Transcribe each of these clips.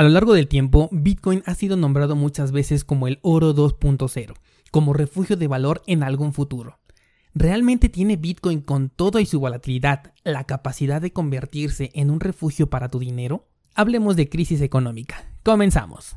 A lo largo del tiempo, Bitcoin ha sido nombrado muchas veces como el oro 2.0, como refugio de valor en algún futuro. ¿Realmente tiene Bitcoin con todo y su volatilidad la capacidad de convertirse en un refugio para tu dinero? Hablemos de crisis económica. Comenzamos.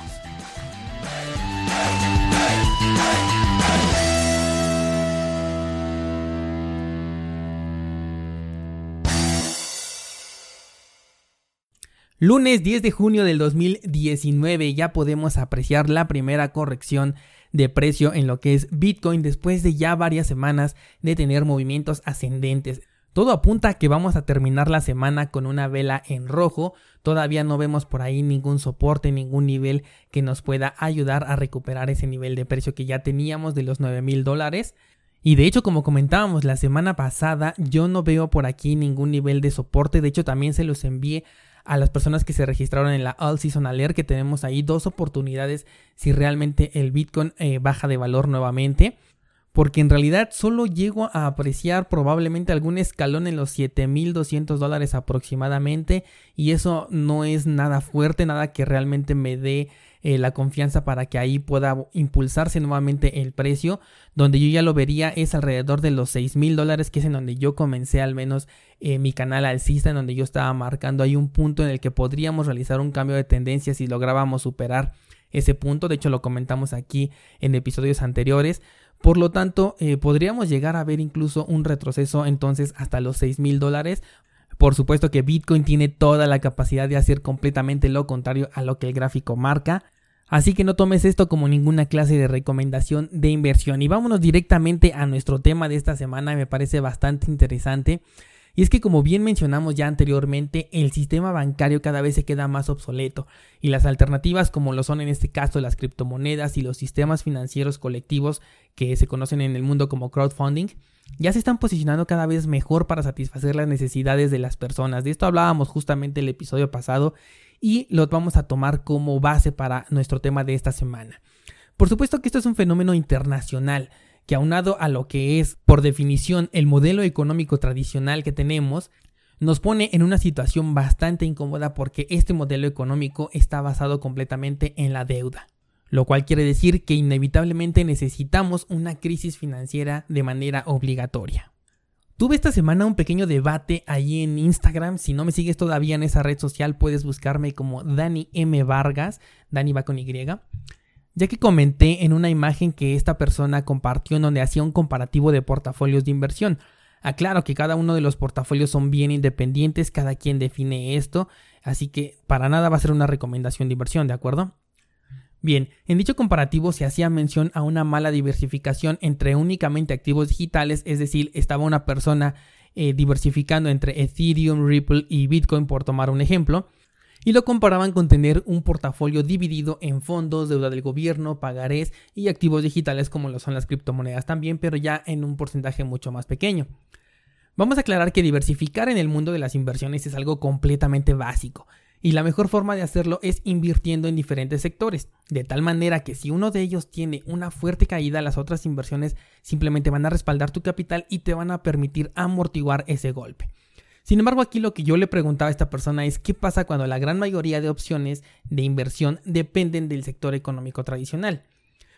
Lunes 10 de junio del 2019 ya podemos apreciar la primera corrección de precio en lo que es Bitcoin después de ya varias semanas de tener movimientos ascendentes. Todo apunta a que vamos a terminar la semana con una vela en rojo. Todavía no vemos por ahí ningún soporte, ningún nivel que nos pueda ayudar a recuperar ese nivel de precio que ya teníamos de los 9 mil dólares. Y de hecho, como comentábamos la semana pasada, yo no veo por aquí ningún nivel de soporte. De hecho, también se los envié a las personas que se registraron en la All Season Alert que tenemos ahí dos oportunidades si realmente el Bitcoin eh, baja de valor nuevamente. Porque en realidad solo llego a apreciar probablemente algún escalón en los 7200 dólares aproximadamente. Y eso no es nada fuerte, nada que realmente me dé eh, la confianza para que ahí pueda impulsarse nuevamente el precio. Donde yo ya lo vería es alrededor de los 6 mil dólares, que es en donde yo comencé al menos eh, mi canal alcista, en donde yo estaba marcando ahí un punto en el que podríamos realizar un cambio de tendencia si lográbamos superar ese punto. De hecho, lo comentamos aquí en episodios anteriores. Por lo tanto, eh, podríamos llegar a ver incluso un retroceso entonces hasta los 6 mil dólares por supuesto que Bitcoin tiene toda la capacidad de hacer completamente lo contrario a lo que el gráfico marca. Así que no tomes esto como ninguna clase de recomendación de inversión. Y vámonos directamente a nuestro tema de esta semana, me parece bastante interesante. Y es que como bien mencionamos ya anteriormente, el sistema bancario cada vez se queda más obsoleto y las alternativas como lo son en este caso las criptomonedas y los sistemas financieros colectivos que se conocen en el mundo como crowdfunding, ya se están posicionando cada vez mejor para satisfacer las necesidades de las personas. De esto hablábamos justamente el episodio pasado y lo vamos a tomar como base para nuestro tema de esta semana. Por supuesto que esto es un fenómeno internacional que aunado a lo que es por definición el modelo económico tradicional que tenemos, nos pone en una situación bastante incómoda porque este modelo económico está basado completamente en la deuda lo cual quiere decir que inevitablemente necesitamos una crisis financiera de manera obligatoria. Tuve esta semana un pequeño debate ahí en Instagram. Si no me sigues todavía en esa red social, puedes buscarme como Dani M. Vargas, Dani va con Y, ya que comenté en una imagen que esta persona compartió en donde hacía un comparativo de portafolios de inversión. Aclaro que cada uno de los portafolios son bien independientes, cada quien define esto, así que para nada va a ser una recomendación de inversión, ¿de acuerdo? Bien, en dicho comparativo se hacía mención a una mala diversificación entre únicamente activos digitales, es decir, estaba una persona eh, diversificando entre Ethereum, Ripple y Bitcoin, por tomar un ejemplo, y lo comparaban con tener un portafolio dividido en fondos, deuda del gobierno, pagarés y activos digitales como lo son las criptomonedas también, pero ya en un porcentaje mucho más pequeño. Vamos a aclarar que diversificar en el mundo de las inversiones es algo completamente básico. Y la mejor forma de hacerlo es invirtiendo en diferentes sectores, de tal manera que si uno de ellos tiene una fuerte caída, las otras inversiones simplemente van a respaldar tu capital y te van a permitir amortiguar ese golpe. Sin embargo, aquí lo que yo le preguntaba a esta persona es qué pasa cuando la gran mayoría de opciones de inversión dependen del sector económico tradicional.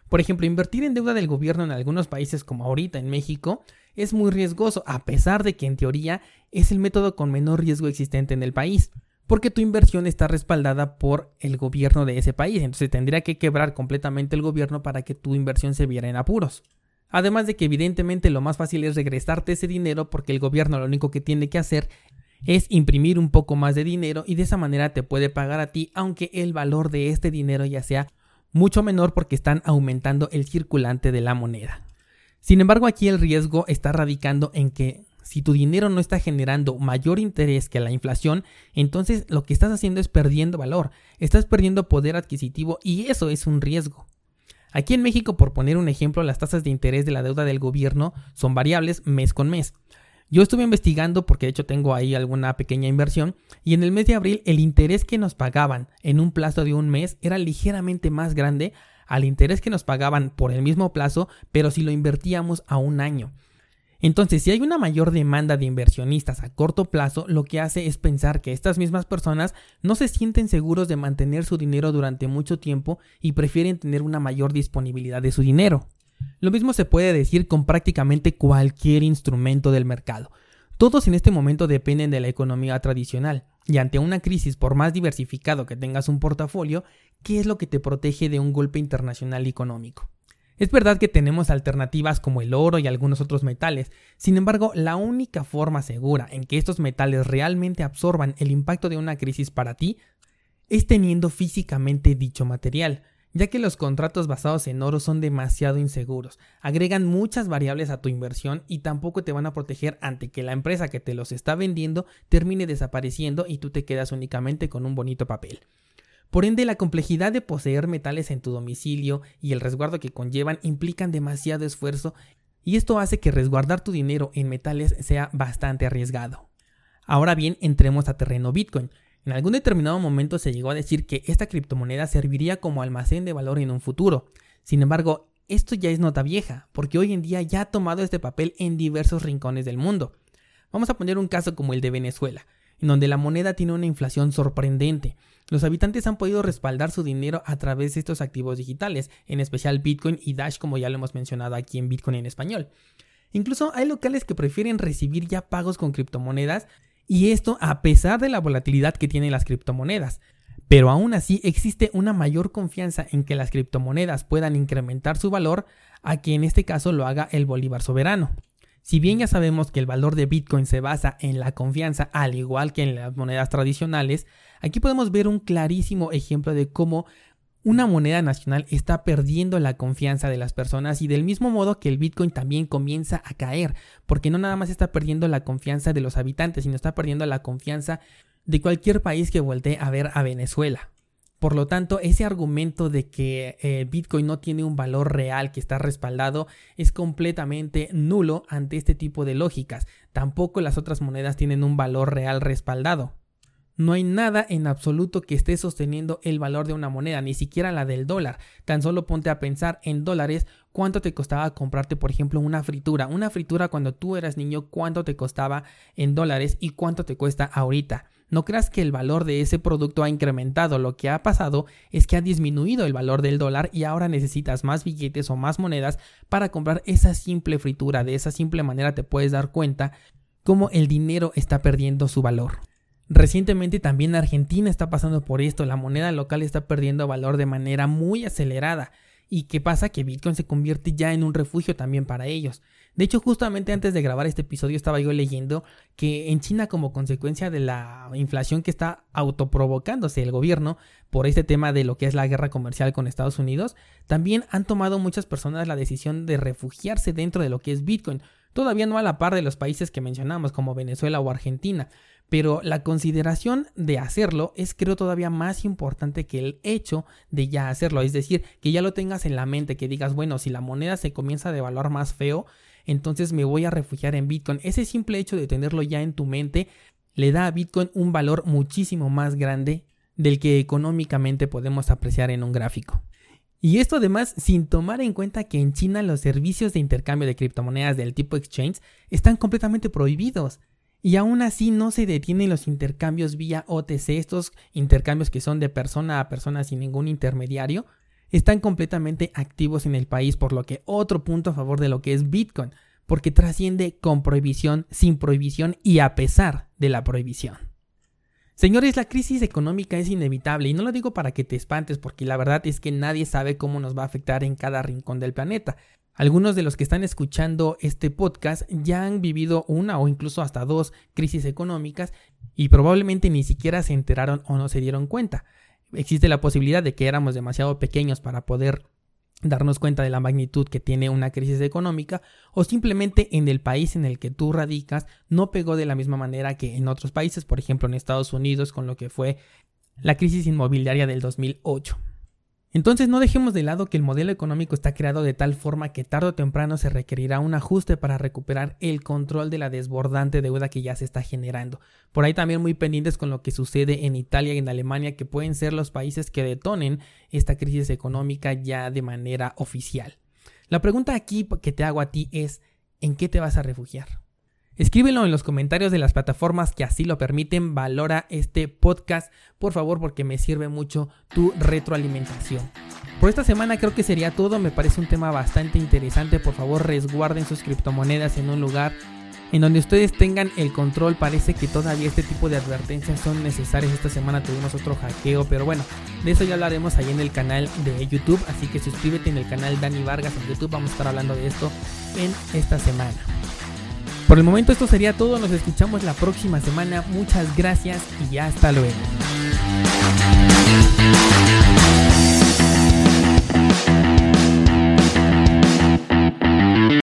Por ejemplo, invertir en deuda del gobierno en algunos países como ahorita en México es muy riesgoso, a pesar de que en teoría es el método con menor riesgo existente en el país, porque tu inversión está respaldada por el gobierno de ese país, entonces tendría que quebrar completamente el gobierno para que tu inversión se viera en apuros. Además de que evidentemente lo más fácil es regresarte ese dinero porque el gobierno lo único que tiene que hacer es imprimir un poco más de dinero y de esa manera te puede pagar a ti aunque el valor de este dinero ya sea mucho menor porque están aumentando el circulante de la moneda. Sin embargo, aquí el riesgo está radicando en que si tu dinero no está generando mayor interés que la inflación, entonces lo que estás haciendo es perdiendo valor, estás perdiendo poder adquisitivo y eso es un riesgo. Aquí en México, por poner un ejemplo, las tasas de interés de la deuda del gobierno son variables mes con mes. Yo estuve investigando porque de hecho tengo ahí alguna pequeña inversión y en el mes de abril el interés que nos pagaban en un plazo de un mes era ligeramente más grande al interés que nos pagaban por el mismo plazo, pero si lo invertíamos a un año. Entonces, si hay una mayor demanda de inversionistas a corto plazo, lo que hace es pensar que estas mismas personas no se sienten seguros de mantener su dinero durante mucho tiempo y prefieren tener una mayor disponibilidad de su dinero. Lo mismo se puede decir con prácticamente cualquier instrumento del mercado. Todos en este momento dependen de la economía tradicional, y ante una crisis, por más diversificado que tengas un portafolio, ¿qué es lo que te protege de un golpe internacional económico? Es verdad que tenemos alternativas como el oro y algunos otros metales, sin embargo, la única forma segura en que estos metales realmente absorban el impacto de una crisis para ti es teniendo físicamente dicho material, ya que los contratos basados en oro son demasiado inseguros, agregan muchas variables a tu inversión y tampoco te van a proteger ante que la empresa que te los está vendiendo termine desapareciendo y tú te quedas únicamente con un bonito papel. Por ende, la complejidad de poseer metales en tu domicilio y el resguardo que conllevan implican demasiado esfuerzo y esto hace que resguardar tu dinero en metales sea bastante arriesgado. Ahora bien, entremos a terreno Bitcoin. En algún determinado momento se llegó a decir que esta criptomoneda serviría como almacén de valor en un futuro. Sin embargo, esto ya es nota vieja, porque hoy en día ya ha tomado este papel en diversos rincones del mundo. Vamos a poner un caso como el de Venezuela en donde la moneda tiene una inflación sorprendente. Los habitantes han podido respaldar su dinero a través de estos activos digitales, en especial Bitcoin y Dash como ya lo hemos mencionado aquí en Bitcoin en español. Incluso hay locales que prefieren recibir ya pagos con criptomonedas y esto a pesar de la volatilidad que tienen las criptomonedas. Pero aún así existe una mayor confianza en que las criptomonedas puedan incrementar su valor a que en este caso lo haga el bolívar soberano. Si bien ya sabemos que el valor de Bitcoin se basa en la confianza al igual que en las monedas tradicionales, aquí podemos ver un clarísimo ejemplo de cómo una moneda nacional está perdiendo la confianza de las personas y del mismo modo que el Bitcoin también comienza a caer, porque no nada más está perdiendo la confianza de los habitantes, sino está perdiendo la confianza de cualquier país que voltee a ver a Venezuela. Por lo tanto, ese argumento de que eh, Bitcoin no tiene un valor real que está respaldado es completamente nulo ante este tipo de lógicas. Tampoco las otras monedas tienen un valor real respaldado. No hay nada en absoluto que esté sosteniendo el valor de una moneda, ni siquiera la del dólar. Tan solo ponte a pensar en dólares cuánto te costaba comprarte, por ejemplo, una fritura. Una fritura cuando tú eras niño, cuánto te costaba en dólares y cuánto te cuesta ahorita. No creas que el valor de ese producto ha incrementado, lo que ha pasado es que ha disminuido el valor del dólar y ahora necesitas más billetes o más monedas para comprar esa simple fritura. De esa simple manera te puedes dar cuenta cómo el dinero está perdiendo su valor. Recientemente también Argentina está pasando por esto, la moneda local está perdiendo valor de manera muy acelerada. ¿Y qué pasa? Que Bitcoin se convierte ya en un refugio también para ellos. De hecho, justamente antes de grabar este episodio estaba yo leyendo que en China, como consecuencia de la inflación que está autoprovocándose el gobierno por este tema de lo que es la guerra comercial con Estados Unidos, también han tomado muchas personas la decisión de refugiarse dentro de lo que es Bitcoin. Todavía no a la par de los países que mencionamos como Venezuela o Argentina, pero la consideración de hacerlo es creo todavía más importante que el hecho de ya hacerlo, es decir, que ya lo tengas en la mente, que digas, bueno, si la moneda se comienza a devaluar más feo, entonces me voy a refugiar en Bitcoin. Ese simple hecho de tenerlo ya en tu mente le da a Bitcoin un valor muchísimo más grande del que económicamente podemos apreciar en un gráfico. Y esto además sin tomar en cuenta que en China los servicios de intercambio de criptomonedas del tipo exchange están completamente prohibidos. Y aún así no se detienen los intercambios vía OTC, estos intercambios que son de persona a persona sin ningún intermediario. Están completamente activos en el país, por lo que otro punto a favor de lo que es Bitcoin, porque trasciende con prohibición, sin prohibición y a pesar de la prohibición. Señores, la crisis económica es inevitable y no lo digo para que te espantes porque la verdad es que nadie sabe cómo nos va a afectar en cada rincón del planeta. Algunos de los que están escuchando este podcast ya han vivido una o incluso hasta dos crisis económicas y probablemente ni siquiera se enteraron o no se dieron cuenta. Existe la posibilidad de que éramos demasiado pequeños para poder darnos cuenta de la magnitud que tiene una crisis económica o simplemente en el país en el que tú radicas no pegó de la misma manera que en otros países, por ejemplo en Estados Unidos con lo que fue la crisis inmobiliaria del 2008. Entonces no dejemos de lado que el modelo económico está creado de tal forma que tarde o temprano se requerirá un ajuste para recuperar el control de la desbordante deuda que ya se está generando. Por ahí también muy pendientes con lo que sucede en Italia y en Alemania que pueden ser los países que detonen esta crisis económica ya de manera oficial. La pregunta aquí que te hago a ti es ¿en qué te vas a refugiar? Escríbelo en los comentarios de las plataformas que así lo permiten. Valora este podcast, por favor, porque me sirve mucho tu retroalimentación. Por esta semana creo que sería todo. Me parece un tema bastante interesante. Por favor, resguarden sus criptomonedas en un lugar en donde ustedes tengan el control. Parece que todavía este tipo de advertencias son necesarias. Esta semana tuvimos otro hackeo, pero bueno, de eso ya hablaremos ahí en el canal de YouTube. Así que suscríbete en el canal Dani Vargas en YouTube. Vamos a estar hablando de esto en esta semana. Por el momento esto sería todo, nos escuchamos la próxima semana, muchas gracias y hasta luego.